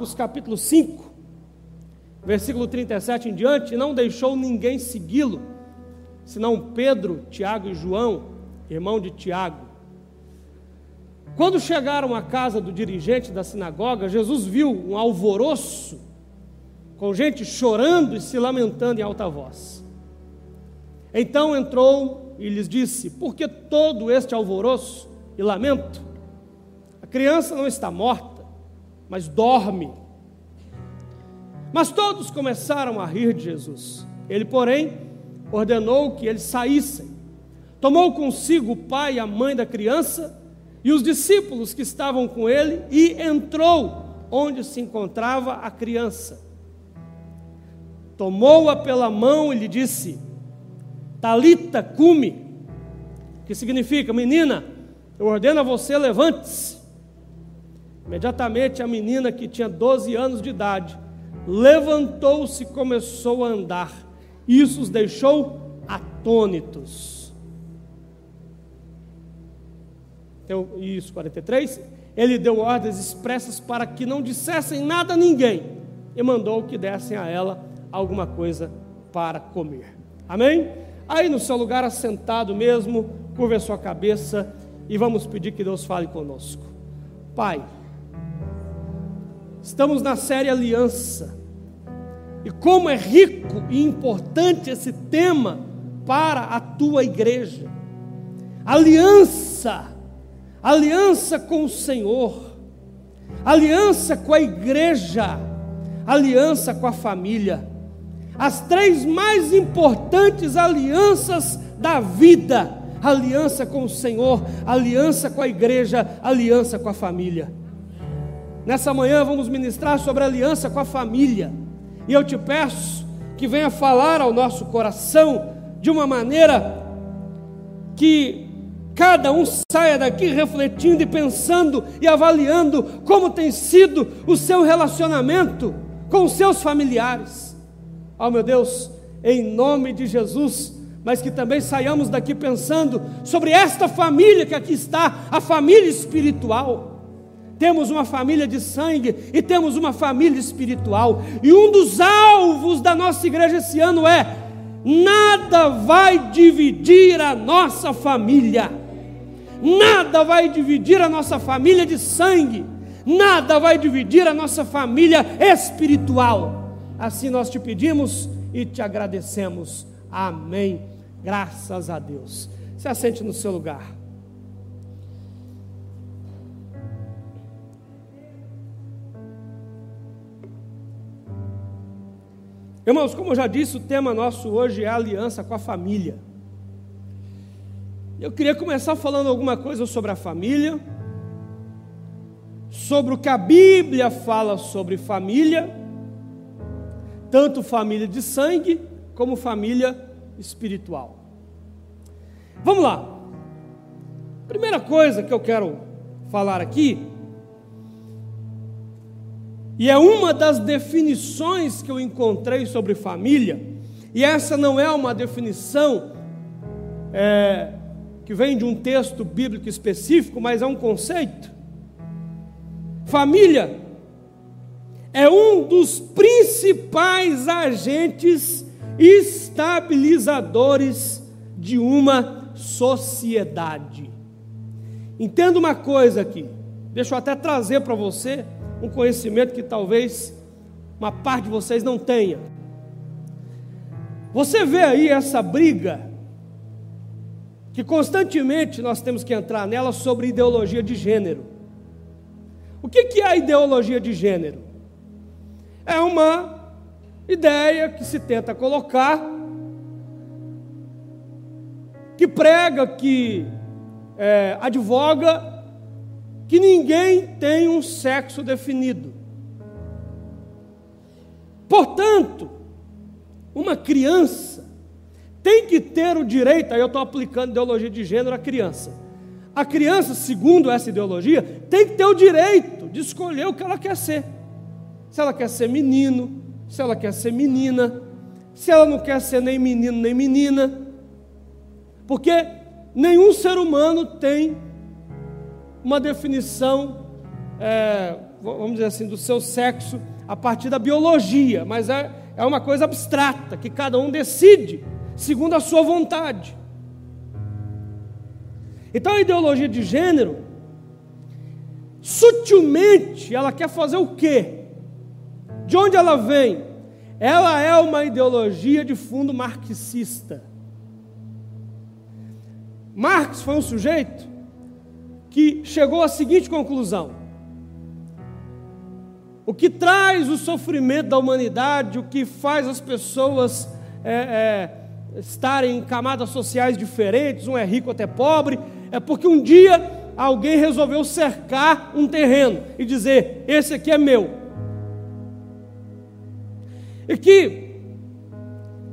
Marcos capítulo 5, versículo 37 em diante, não deixou ninguém segui-lo, senão Pedro, Tiago e João, irmão de Tiago. Quando chegaram à casa do dirigente da sinagoga, Jesus viu um alvoroço, com gente chorando e se lamentando em alta voz. Então entrou e lhes disse: Por que todo este alvoroço e lamento? A criança não está morta, mas dorme. Mas todos começaram a rir de Jesus. Ele, porém, ordenou que eles saíssem. Tomou consigo o pai e a mãe da criança e os discípulos que estavam com ele e entrou onde se encontrava a criança. Tomou-a pela mão e lhe disse: Talita cume, que significa, menina, eu ordeno a você, levante-se. Imediatamente a menina que tinha 12 anos de idade levantou-se e começou a andar. Isso os deixou atônitos. Então, isso, 43. Ele deu ordens expressas para que não dissessem nada a ninguém e mandou que dessem a ela alguma coisa para comer. Amém? Aí no seu lugar assentado mesmo, curva a sua cabeça e vamos pedir que Deus fale conosco. Pai, estamos na série Aliança. E como é rico e importante esse tema para a tua igreja. Aliança, aliança com o Senhor, aliança com a igreja, aliança com a família. As três mais importantes alianças da vida: aliança com o Senhor, aliança com a igreja, aliança com a família. Nessa manhã vamos ministrar sobre aliança com a família. E eu te peço que venha falar ao nosso coração de uma maneira que cada um saia daqui refletindo e pensando e avaliando como tem sido o seu relacionamento com os seus familiares oh meu Deus, em nome de Jesus, mas que também saiamos daqui pensando sobre esta família que aqui está, a família espiritual. Temos uma família de sangue e temos uma família espiritual, e um dos alvos da nossa igreja esse ano é: nada vai dividir a nossa família, nada vai dividir a nossa família de sangue, nada vai dividir a nossa família espiritual. Assim nós te pedimos e te agradecemos. Amém. Graças a Deus. Se assente no seu lugar. Irmãos, como eu já disse, o tema nosso hoje é a aliança com a família. Eu queria começar falando alguma coisa sobre a família, sobre o que a Bíblia fala sobre família tanto família de sangue como família espiritual. Vamos lá. Primeira coisa que eu quero falar aqui, e é uma das definições que eu encontrei sobre família, e essa não é uma definição é, que vem de um texto bíblico específico, mas é um conceito. Família é um dos principais agentes estabilizadores de uma sociedade. Entenda uma coisa aqui, deixa eu até trazer para você um conhecimento que talvez uma parte de vocês não tenha. Você vê aí essa briga, que constantemente nós temos que entrar nela sobre ideologia de gênero. O que é a ideologia de gênero? é uma ideia que se tenta colocar, que prega, que é, advoga que ninguém tem um sexo definido. Portanto, uma criança tem que ter o direito, aí eu estou aplicando ideologia de gênero à criança. A criança, segundo essa ideologia, tem que ter o direito de escolher o que ela quer ser se ela quer ser menino, se ela quer ser menina, se ela não quer ser nem menino nem menina, porque nenhum ser humano tem uma definição é, vamos dizer assim, do seu sexo a partir da biologia, mas é, é uma coisa abstrata que cada um decide segundo a sua vontade. Então a ideologia de gênero, sutilmente, ela quer fazer o quê? De onde ela vem? Ela é uma ideologia de fundo marxista. Marx foi um sujeito que chegou à seguinte conclusão: o que traz o sofrimento da humanidade, o que faz as pessoas é, é, estarem em camadas sociais diferentes, um é rico até pobre, é porque um dia alguém resolveu cercar um terreno e dizer: esse aqui é meu. E que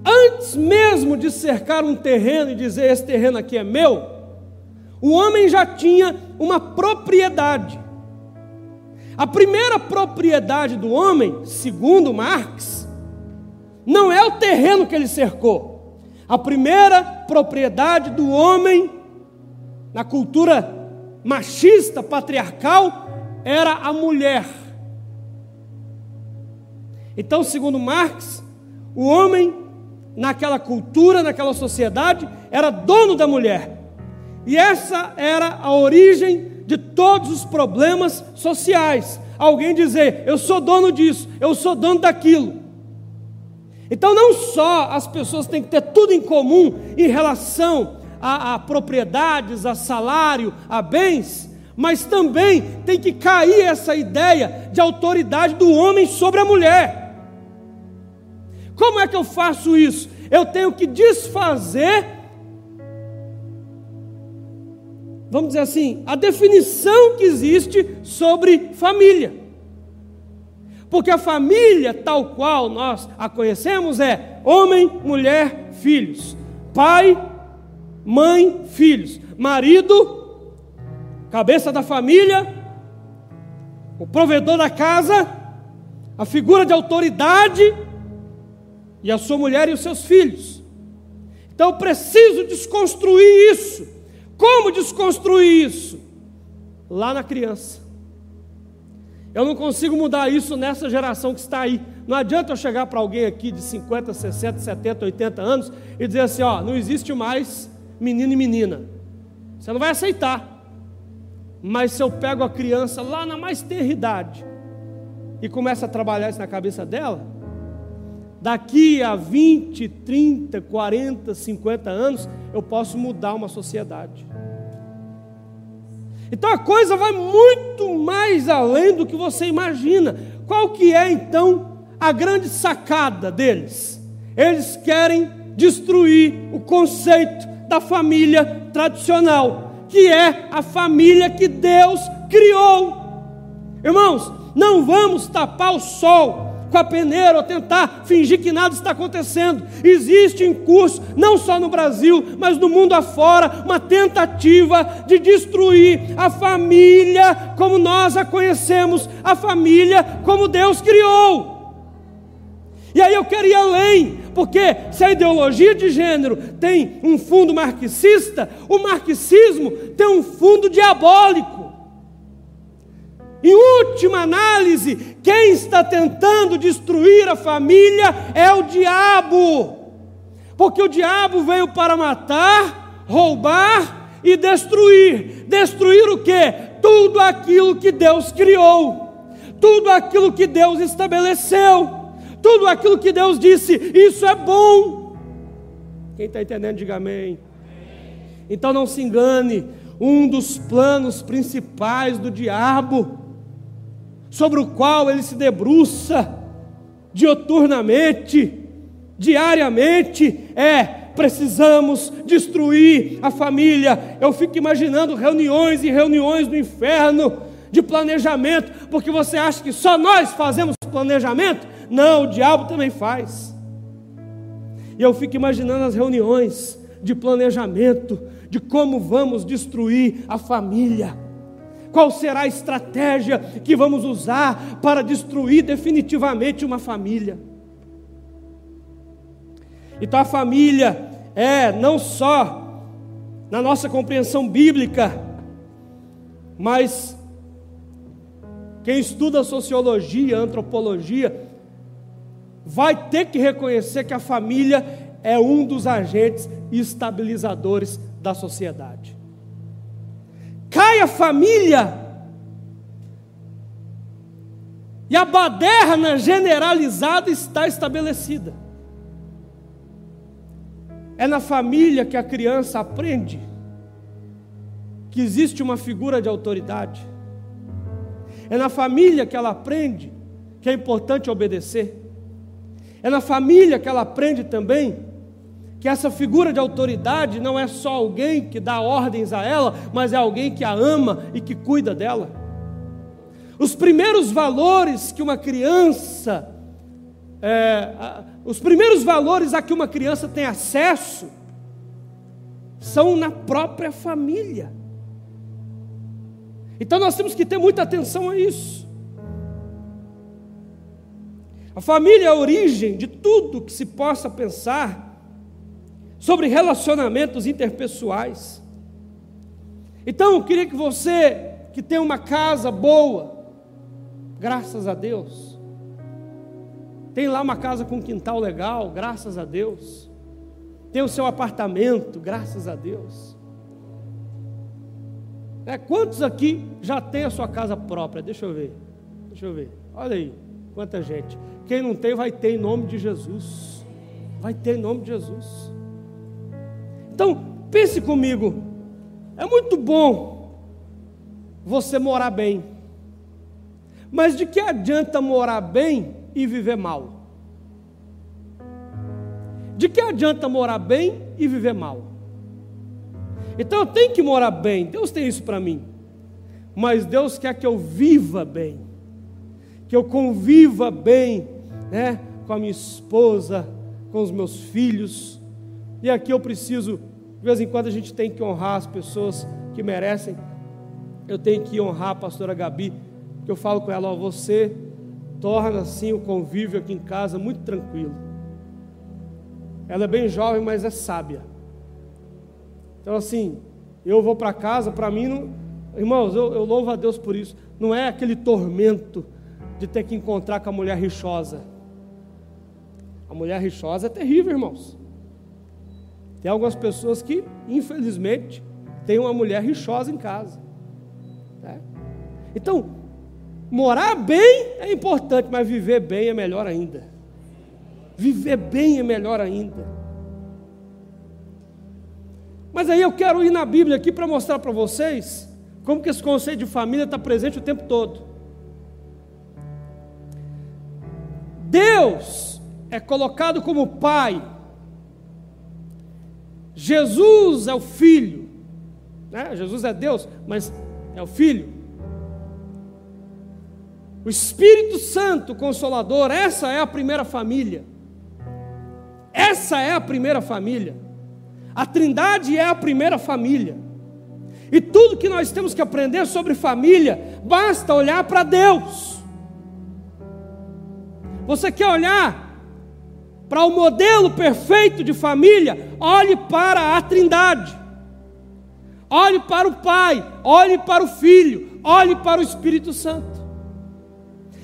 antes mesmo de cercar um terreno e dizer: esse terreno aqui é meu, o homem já tinha uma propriedade. A primeira propriedade do homem, segundo Marx, não é o terreno que ele cercou. A primeira propriedade do homem na cultura machista, patriarcal, era a mulher. Então, segundo Marx, o homem, naquela cultura, naquela sociedade, era dono da mulher. E essa era a origem de todos os problemas sociais. Alguém dizer, eu sou dono disso, eu sou dono daquilo. Então, não só as pessoas têm que ter tudo em comum em relação a, a propriedades, a salário, a bens, mas também tem que cair essa ideia de autoridade do homem sobre a mulher. Como é que eu faço isso? Eu tenho que desfazer vamos dizer assim, a definição que existe sobre família. Porque a família, tal qual nós a conhecemos, é homem, mulher, filhos, pai, mãe, filhos, marido, cabeça da família, o provedor da casa, a figura de autoridade e a sua mulher e os seus filhos. Então eu preciso desconstruir isso como desconstruir isso? Lá na criança. Eu não consigo mudar isso nessa geração que está aí. Não adianta eu chegar para alguém aqui de 50, 60, 70, 80 anos e dizer assim: ó, não existe mais menino e menina. Você não vai aceitar. Mas se eu pego a criança lá na mais tenra idade e começo a trabalhar isso na cabeça dela, daqui a 20, 30, 40, 50 anos, eu posso mudar uma sociedade. Então a coisa vai muito mais além do que você imagina. Qual que é então a grande sacada deles? Eles querem destruir o conceito da família tradicional, que é a família que Deus criou. Irmãos, não vamos tapar o sol com a peneira ou tentar fingir que nada está acontecendo. Existe em curso, não só no Brasil, mas no mundo afora, uma tentativa de destruir a família como nós a conhecemos, a família como Deus criou. E aí eu quero ir além, porque se a ideologia de gênero tem um fundo marxista, o marxismo tem um fundo diabólico. Em última análise, quem está tentando destruir a família é o diabo. Porque o diabo veio para matar, roubar e destruir. Destruir o que? Tudo aquilo que Deus criou, tudo aquilo que Deus estabeleceu, tudo aquilo que Deus disse, isso é bom. Quem está entendendo, diga amém. Então não se engane, um dos planos principais do diabo sobre o qual ele se debruça dioturnamente, diariamente, é precisamos destruir a família. Eu fico imaginando reuniões e reuniões no inferno de planejamento, porque você acha que só nós fazemos planejamento? Não, o diabo também faz. E eu fico imaginando as reuniões de planejamento de como vamos destruir a família. Qual será a estratégia que vamos usar para destruir definitivamente uma família? Então a família é não só na nossa compreensão bíblica, mas Quem estuda sociologia, antropologia, vai ter que reconhecer que a família é um dos agentes estabilizadores da sociedade. Cai a família, e a baderna generalizada está estabelecida. É na família que a criança aprende que existe uma figura de autoridade. É na família que ela aprende que é importante obedecer. É na família que ela aprende também que essa figura de autoridade não é só alguém que dá ordens a ela, mas é alguém que a ama e que cuida dela. Os primeiros valores que uma criança, é, os primeiros valores a que uma criança tem acesso, são na própria família. Então nós temos que ter muita atenção a isso. A família é a origem de tudo que se possa pensar sobre relacionamentos interpessoais. Então, eu queria que você, que tem uma casa boa, graças a Deus, tem lá uma casa com um quintal legal, graças a Deus, tem o seu apartamento, graças a Deus. É, quantos aqui já tem a sua casa própria? Deixa eu ver, deixa eu ver, olha aí, quanta gente. Quem não tem, vai ter em nome de Jesus. Vai ter em nome de Jesus. Então, pense comigo. É muito bom você morar bem. Mas de que adianta morar bem e viver mal? De que adianta morar bem e viver mal? Então eu tenho que morar bem. Deus tem isso para mim. Mas Deus quer que eu viva bem. Que eu conviva bem né, com a minha esposa, com os meus filhos. E aqui eu preciso, de vez em quando a gente tem que honrar as pessoas que merecem. Eu tenho que honrar a pastora Gabi, que eu falo com ela, ó, você torna assim o convívio aqui em casa muito tranquilo. Ela é bem jovem, mas é sábia. Então assim, eu vou para casa, para mim não, irmãos, eu, eu louvo a Deus por isso. Não é aquele tormento de ter que encontrar com a mulher rixosa. A mulher rixosa é terrível, irmãos. Tem algumas pessoas que, infelizmente, têm uma mulher rixosa em casa. Né? Então, morar bem é importante, mas viver bem é melhor ainda. Viver bem é melhor ainda. Mas aí eu quero ir na Bíblia aqui para mostrar para vocês como que esse conceito de família está presente o tempo todo. Deus é colocado como Pai, Jesus é o Filho, né? Jesus é Deus, mas é o Filho. O Espírito Santo Consolador, essa é a primeira família. Essa é a primeira família. A Trindade é a primeira família. E tudo que nós temos que aprender sobre família, basta olhar para Deus. Você quer olhar para o modelo perfeito de família? Olhe para a Trindade. Olhe para o Pai, olhe para o Filho, olhe para o Espírito Santo.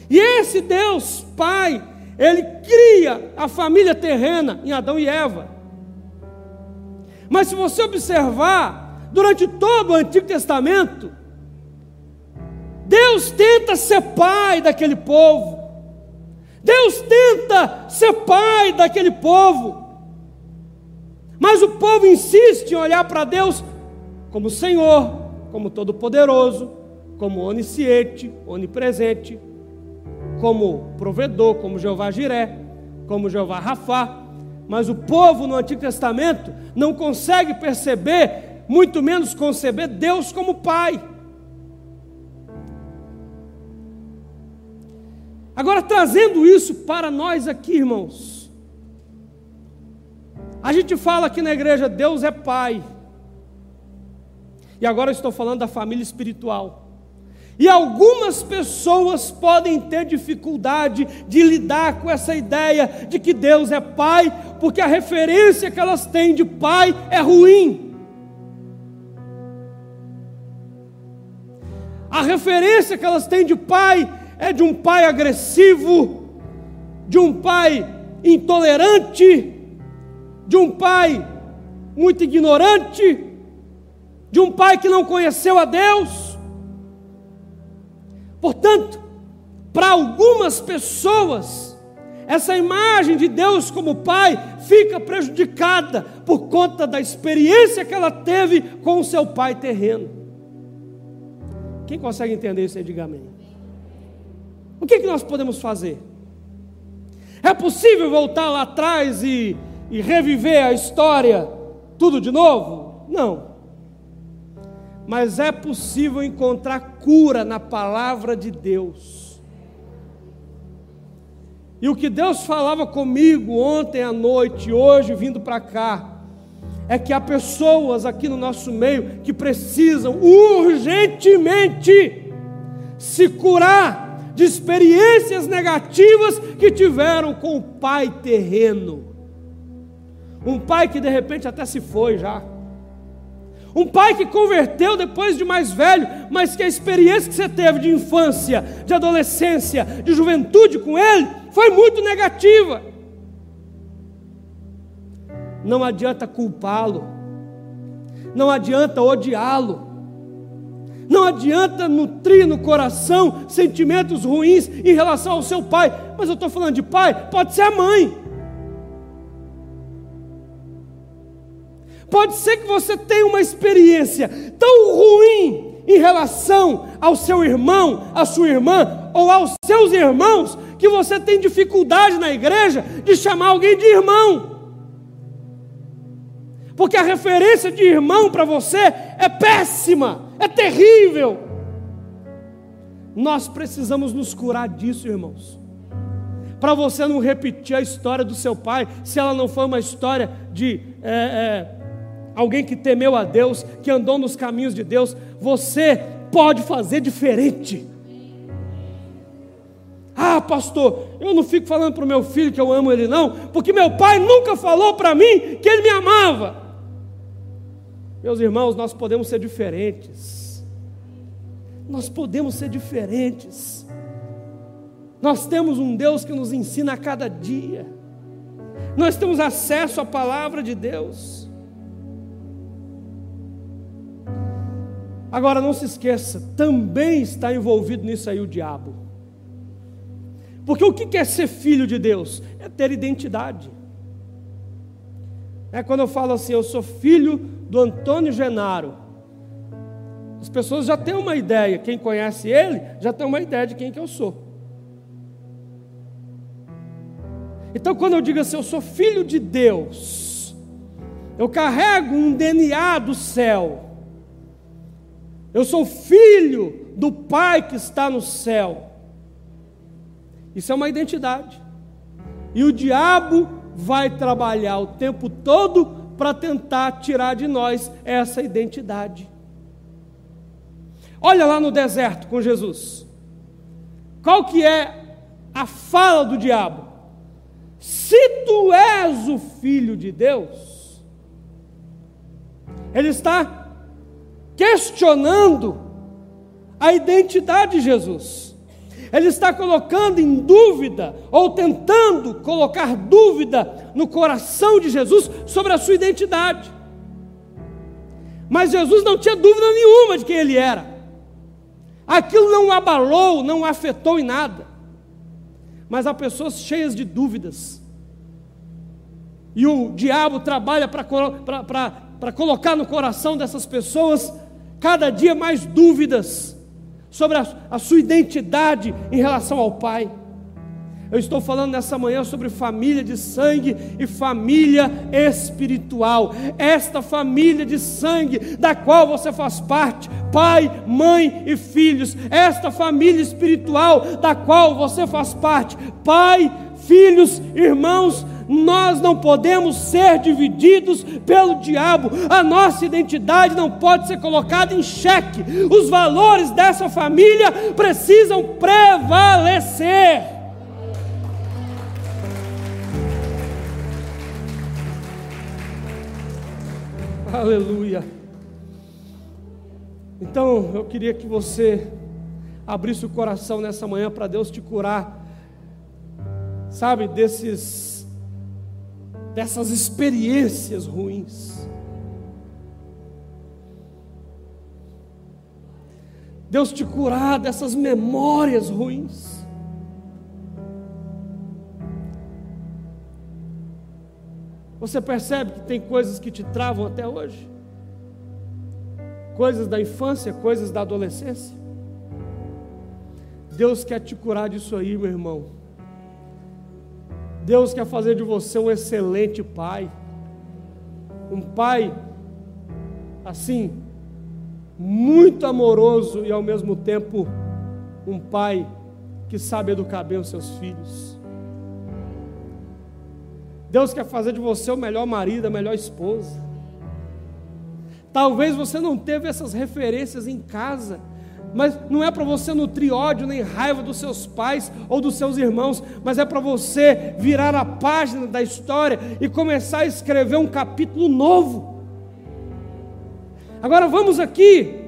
E esse Deus, Pai, ele cria a família terrena em Adão e Eva. Mas se você observar, durante todo o Antigo Testamento, Deus tenta ser pai daquele povo. Deus tenta ser pai daquele povo, mas o povo insiste em olhar para Deus como Senhor, como Todo-Poderoso, como onisciente, onipresente, como provedor, como Jeová Jiré, como Jeová Rafá. Mas o povo no Antigo Testamento não consegue perceber, muito menos conceber Deus como Pai. Agora, trazendo isso para nós aqui, irmãos, a gente fala aqui na igreja, Deus é Pai, e agora estou falando da família espiritual. E algumas pessoas podem ter dificuldade de lidar com essa ideia de que Deus é Pai, porque a referência que elas têm de Pai é ruim. A referência que elas têm de pai é de um pai agressivo, de um pai intolerante, de um pai muito ignorante, de um pai que não conheceu a Deus. Portanto, para algumas pessoas, essa imagem de Deus como pai fica prejudicada por conta da experiência que ela teve com o seu pai terreno. Quem consegue entender isso aí, diga amém. O que, que nós podemos fazer? É possível voltar lá atrás e, e reviver a história tudo de novo? Não. Mas é possível encontrar cura na palavra de Deus. E o que Deus falava comigo ontem à noite, hoje vindo para cá, é que há pessoas aqui no nosso meio que precisam urgentemente se curar de experiências negativas que tiveram com o pai terreno. Um pai que de repente até se foi já. Um pai que converteu depois de mais velho, mas que a experiência que você teve de infância, de adolescência, de juventude com ele, foi muito negativa. Não adianta culpá-lo, não adianta odiá-lo, não adianta nutrir no coração sentimentos ruins em relação ao seu pai. Mas eu estou falando de pai, pode ser a mãe. Pode ser que você tenha uma experiência tão ruim em relação ao seu irmão, à sua irmã, ou aos seus irmãos, que você tem dificuldade na igreja de chamar alguém de irmão. Porque a referência de irmão para você é péssima, é terrível. Nós precisamos nos curar disso, irmãos. Para você não repetir a história do seu pai, se ela não foi uma história de é, é, alguém que temeu a Deus, que andou nos caminhos de Deus, você pode fazer diferente. Ah, pastor, eu não fico falando para o meu filho que eu amo ele, não, porque meu pai nunca falou para mim que ele me amava. Meus irmãos, nós podemos ser diferentes. Nós podemos ser diferentes. Nós temos um Deus que nos ensina a cada dia. Nós temos acesso à palavra de Deus. Agora não se esqueça, também está envolvido nisso aí o diabo. Porque o que é ser filho de Deus? É ter identidade. É quando eu falo assim, eu sou filho do Antônio Genaro. As pessoas já têm uma ideia, quem conhece ele já tem uma ideia de quem que eu sou. Então, quando eu digo assim, eu sou filho de Deus, eu carrego um DNA do céu. Eu sou filho do Pai que está no céu. Isso é uma identidade. E o diabo vai trabalhar o tempo todo para tentar tirar de nós essa identidade. Olha lá no deserto com Jesus. Qual que é a fala do diabo? Se tu és o filho de Deus, ele está questionando a identidade de Jesus. Ele está colocando em dúvida, ou tentando colocar dúvida no coração de Jesus sobre a sua identidade. Mas Jesus não tinha dúvida nenhuma de quem ele era. Aquilo não o abalou, não o afetou em nada. Mas há pessoas cheias de dúvidas. E o diabo trabalha para colocar no coração dessas pessoas cada dia mais dúvidas sobre a, a sua identidade em relação ao Pai. Eu estou falando nessa manhã sobre família de sangue e família espiritual. Esta família de sangue da qual você faz parte, pai, mãe e filhos. Esta família espiritual da qual você faz parte, pai, filhos, irmãos, nós não podemos ser divididos pelo diabo, a nossa identidade não pode ser colocada em xeque, os valores dessa família precisam prevalecer. Aleluia. Então, eu queria que você abrisse o coração nessa manhã para Deus te curar, sabe, desses, dessas experiências ruins. Deus te curar dessas memórias ruins. Você percebe que tem coisas que te travam até hoje? Coisas da infância, coisas da adolescência? Deus quer te curar disso aí, meu irmão. Deus quer fazer de você um excelente pai. Um pai, assim, muito amoroso e ao mesmo tempo um pai que sabe educar bem os seus filhos. Deus quer fazer de você o melhor marido, a melhor esposa. Talvez você não teve essas referências em casa, mas não é para você nutrir ódio nem raiva dos seus pais ou dos seus irmãos, mas é para você virar a página da história e começar a escrever um capítulo novo. Agora vamos aqui.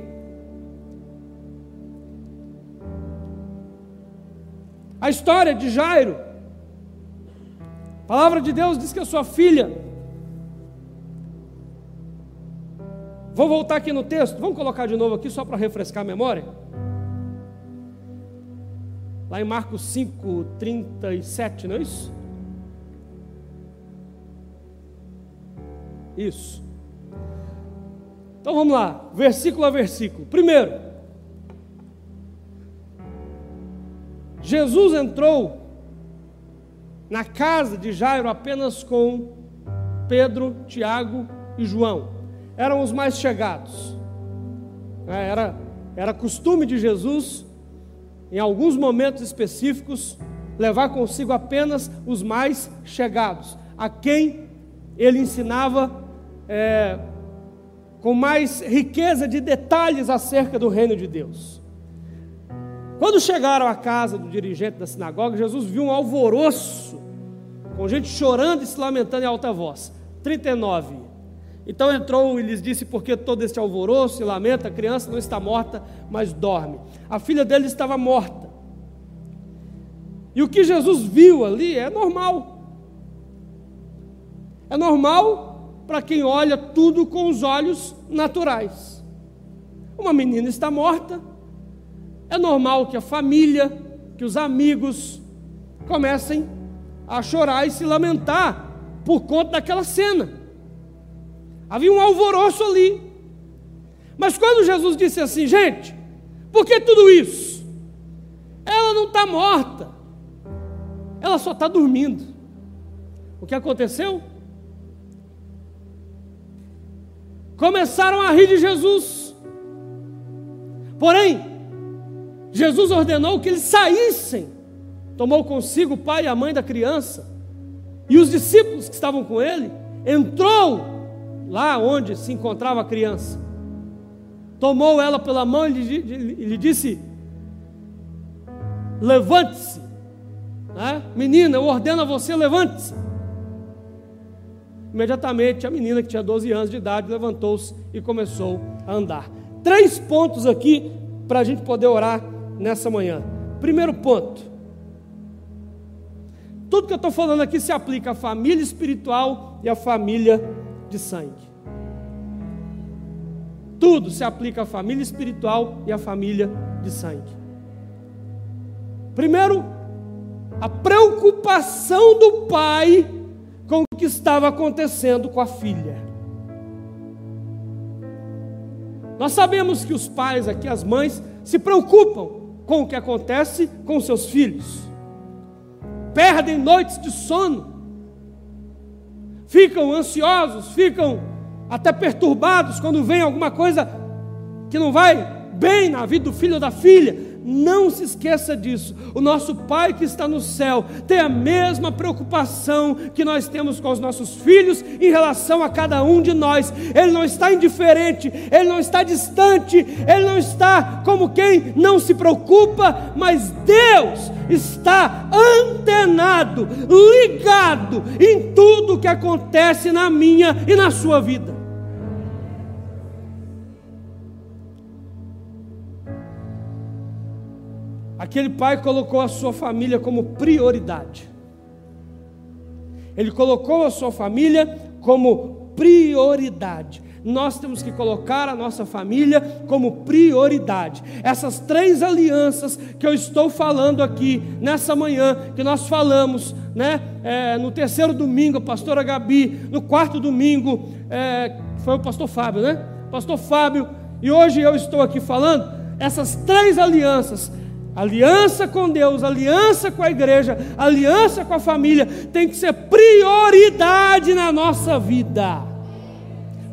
A história de Jairo. A palavra de Deus diz que a sua filha. Vou voltar aqui no texto, vamos colocar de novo aqui só para refrescar a memória. Lá em Marcos 5, 37, não é isso? Isso. Então vamos lá, versículo a versículo. Primeiro, Jesus entrou na casa de Jairo apenas com Pedro, Tiago e João. Eram os mais chegados. É, era, era costume de Jesus, em alguns momentos específicos, levar consigo apenas os mais chegados, a quem ele ensinava é, com mais riqueza de detalhes acerca do reino de Deus. Quando chegaram à casa do dirigente da sinagoga, Jesus viu um alvoroço, com gente chorando e se lamentando em alta voz. 39. Então entrou e lhes disse: Por que todo este alvoroço e lamenta? A criança não está morta, mas dorme. A filha dele estava morta. E o que Jesus viu ali é normal. É normal para quem olha tudo com os olhos naturais. Uma menina está morta, é normal que a família, que os amigos comecem a chorar e se lamentar por conta daquela cena. Havia um alvoroço ali. Mas quando Jesus disse assim, gente, por que tudo isso? Ela não está morta, ela só está dormindo. O que aconteceu? começaram a rir de Jesus. Porém, Jesus ordenou que eles saíssem, tomou consigo o pai e a mãe da criança, e os discípulos que estavam com ele, entrou lá onde se encontrava a criança, tomou ela pela mão e lhe, disse: Levante-se, né? menina, eu ordeno a você, levante-se. Imediatamente a menina que tinha 12 anos de idade levantou-se e começou a andar. Três pontos aqui para a gente poder orar nessa manhã. Primeiro ponto: tudo que eu estou falando aqui se aplica à família espiritual e à família de sangue. Tudo se aplica à família espiritual e à família de sangue. Primeiro, a preocupação do pai com o que estava acontecendo com a filha. Nós sabemos que os pais aqui, as mães, se preocupam com o que acontece com seus filhos, perdem noites de sono, ficam ansiosos, ficam até perturbados quando vem alguma coisa que não vai bem na vida do filho ou da filha, não se esqueça disso. O nosso Pai que está no céu tem a mesma preocupação que nós temos com os nossos filhos em relação a cada um de nós. Ele não está indiferente, ele não está distante, ele não está como quem não se preocupa, mas Deus está antenado, ligado em tudo que acontece na minha e na sua vida. Aquele pai colocou a sua família como prioridade. Ele colocou a sua família como prioridade. Nós temos que colocar a nossa família como prioridade. Essas três alianças que eu estou falando aqui nessa manhã, que nós falamos, né? É, no terceiro domingo, a pastora Gabi, no quarto domingo, é, foi o pastor Fábio, né? Pastor Fábio, e hoje eu estou aqui falando, essas três alianças Aliança com Deus, aliança com a igreja, aliança com a família tem que ser prioridade na nossa vida.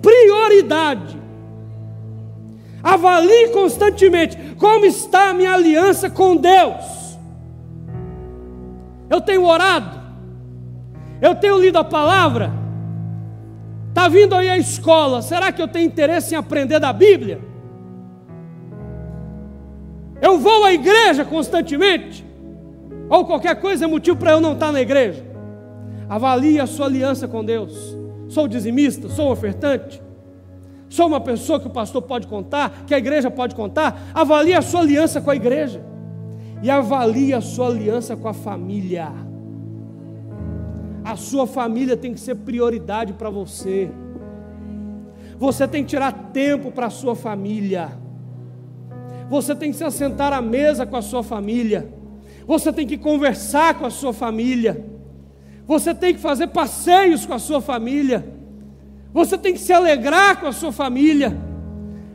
Prioridade. Avalie constantemente como está a minha aliança com Deus. Eu tenho orado, eu tenho lido a palavra. Está vindo aí a escola, será que eu tenho interesse em aprender da Bíblia? Eu vou à igreja constantemente? Ou qualquer coisa é motivo para eu não estar na igreja? Avalie a sua aliança com Deus. Sou dizimista, sou ofertante, sou uma pessoa que o pastor pode contar, que a igreja pode contar. Avalie a sua aliança com a igreja e avalie a sua aliança com a família. A sua família tem que ser prioridade para você. Você tem que tirar tempo para a sua família. Você tem que se assentar à mesa com a sua família. Você tem que conversar com a sua família. Você tem que fazer passeios com a sua família. Você tem que se alegrar com a sua família.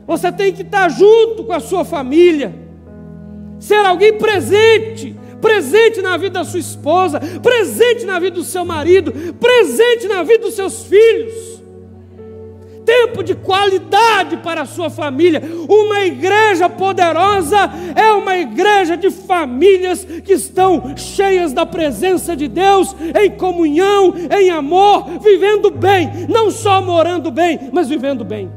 Você tem que estar junto com a sua família. Ser alguém presente, presente na vida da sua esposa, presente na vida do seu marido, presente na vida dos seus filhos tempo de qualidade para a sua família. Uma igreja poderosa é uma igreja de famílias que estão cheias da presença de Deus, em comunhão, em amor, vivendo bem, não só morando bem, mas vivendo bem.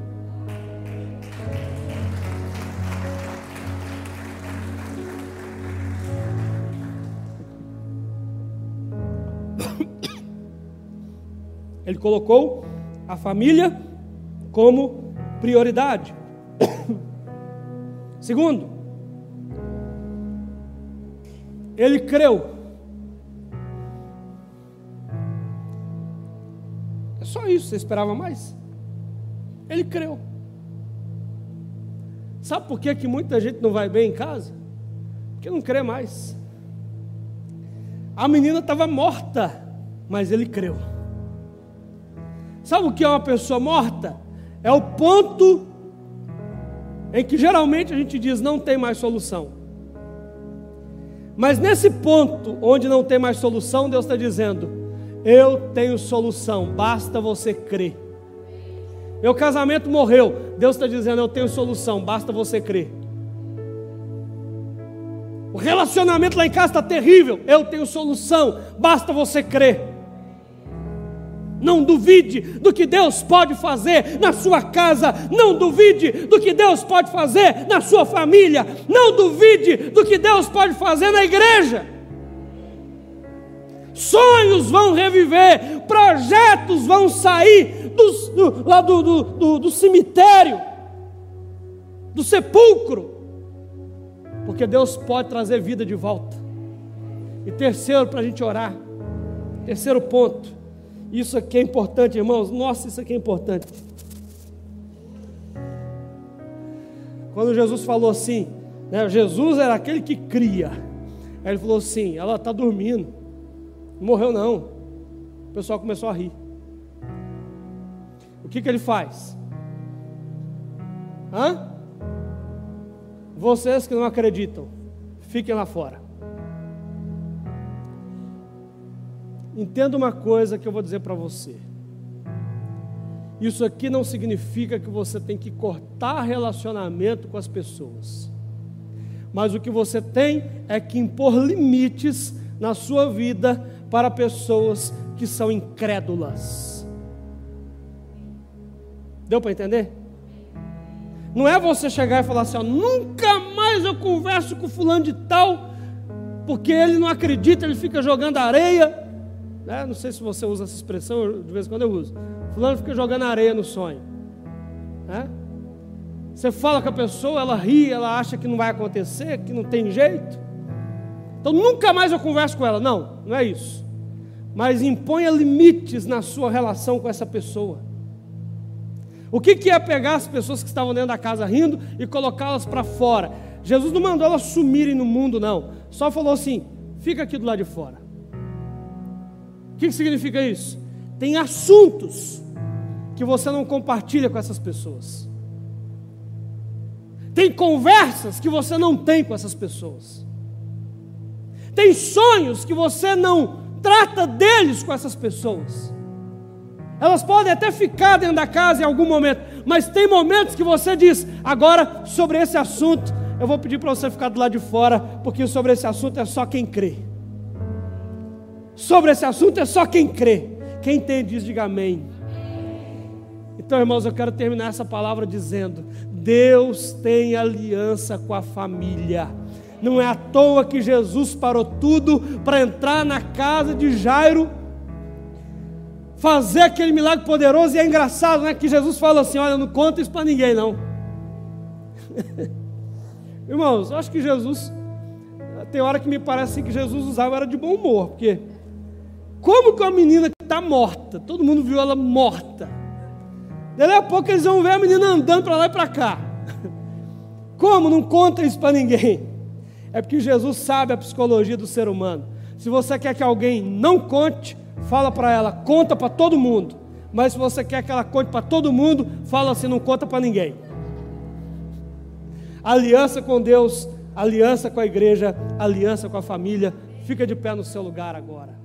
Ele colocou a família como prioridade. Segundo, ele creu. É só isso, você esperava mais? Ele creu. Sabe por que, que muita gente não vai bem em casa? Porque não crê mais. A menina estava morta, mas ele creu. Sabe o que é uma pessoa morta? É o ponto em que geralmente a gente diz não tem mais solução. Mas nesse ponto onde não tem mais solução, Deus está dizendo: Eu tenho solução, basta você crer. Meu casamento morreu, Deus está dizendo: Eu tenho solução, basta você crer. O relacionamento lá em casa está terrível, eu tenho solução, basta você crer. Não duvide do que Deus pode fazer na sua casa. Não duvide do que Deus pode fazer na sua família. Não duvide do que Deus pode fazer na igreja. Sonhos vão reviver, projetos vão sair do, lá do, do, do, do cemitério, do sepulcro, porque Deus pode trazer vida de volta. E terceiro, para a gente orar, terceiro ponto, isso aqui é importante, irmãos. Nossa, isso aqui é importante. Quando Jesus falou assim, né, Jesus era aquele que cria. Ele falou assim: ela está dormindo, não morreu não. O pessoal começou a rir. O que, que ele faz? Hã? Vocês que não acreditam, fiquem lá fora. Entenda uma coisa que eu vou dizer para você. Isso aqui não significa que você tem que cortar relacionamento com as pessoas. Mas o que você tem é que impor limites na sua vida para pessoas que são incrédulas. Deu para entender? Não é você chegar e falar assim: ó, nunca mais eu converso com fulano de tal, porque ele não acredita, ele fica jogando areia. Né? Não sei se você usa essa expressão, de vez em quando eu uso. Fulano fica jogando areia no sonho. Né? Você fala com a pessoa, ela ri, ela acha que não vai acontecer, que não tem jeito. Então nunca mais eu converso com ela. Não, não é isso. Mas imponha limites na sua relação com essa pessoa. O que, que é pegar as pessoas que estavam dentro da casa rindo e colocá-las para fora? Jesus não mandou elas sumirem no mundo, não. Só falou assim: fica aqui do lado de fora. Que, que significa isso? Tem assuntos que você não compartilha com essas pessoas. Tem conversas que você não tem com essas pessoas. Tem sonhos que você não trata deles com essas pessoas. Elas podem até ficar dentro da casa em algum momento, mas tem momentos que você diz: agora sobre esse assunto, eu vou pedir para você ficar do lado de fora, porque sobre esse assunto é só quem crê. Sobre esse assunto é só quem crê. Quem tem diz, diga amém. Então, irmãos, eu quero terminar essa palavra dizendo: Deus tem aliança com a família. Não é à toa que Jesus parou tudo para entrar na casa de Jairo, fazer aquele milagre poderoso. E é engraçado, né? Que Jesus fala assim: Olha, não conta isso para ninguém, não. Irmãos, eu acho que Jesus, tem hora que me parece assim que Jesus usava era de bom humor, porque como que uma menina que está morta, todo mundo viu ela morta, Daí a pouco eles vão ver a menina andando para lá e para cá. Como? Não conta isso para ninguém. É porque Jesus sabe a psicologia do ser humano. Se você quer que alguém não conte, fala para ela, conta para todo mundo. Mas se você quer que ela conte para todo mundo, fala assim, não conta para ninguém. Aliança com Deus, aliança com a igreja, aliança com a família. Fica de pé no seu lugar agora.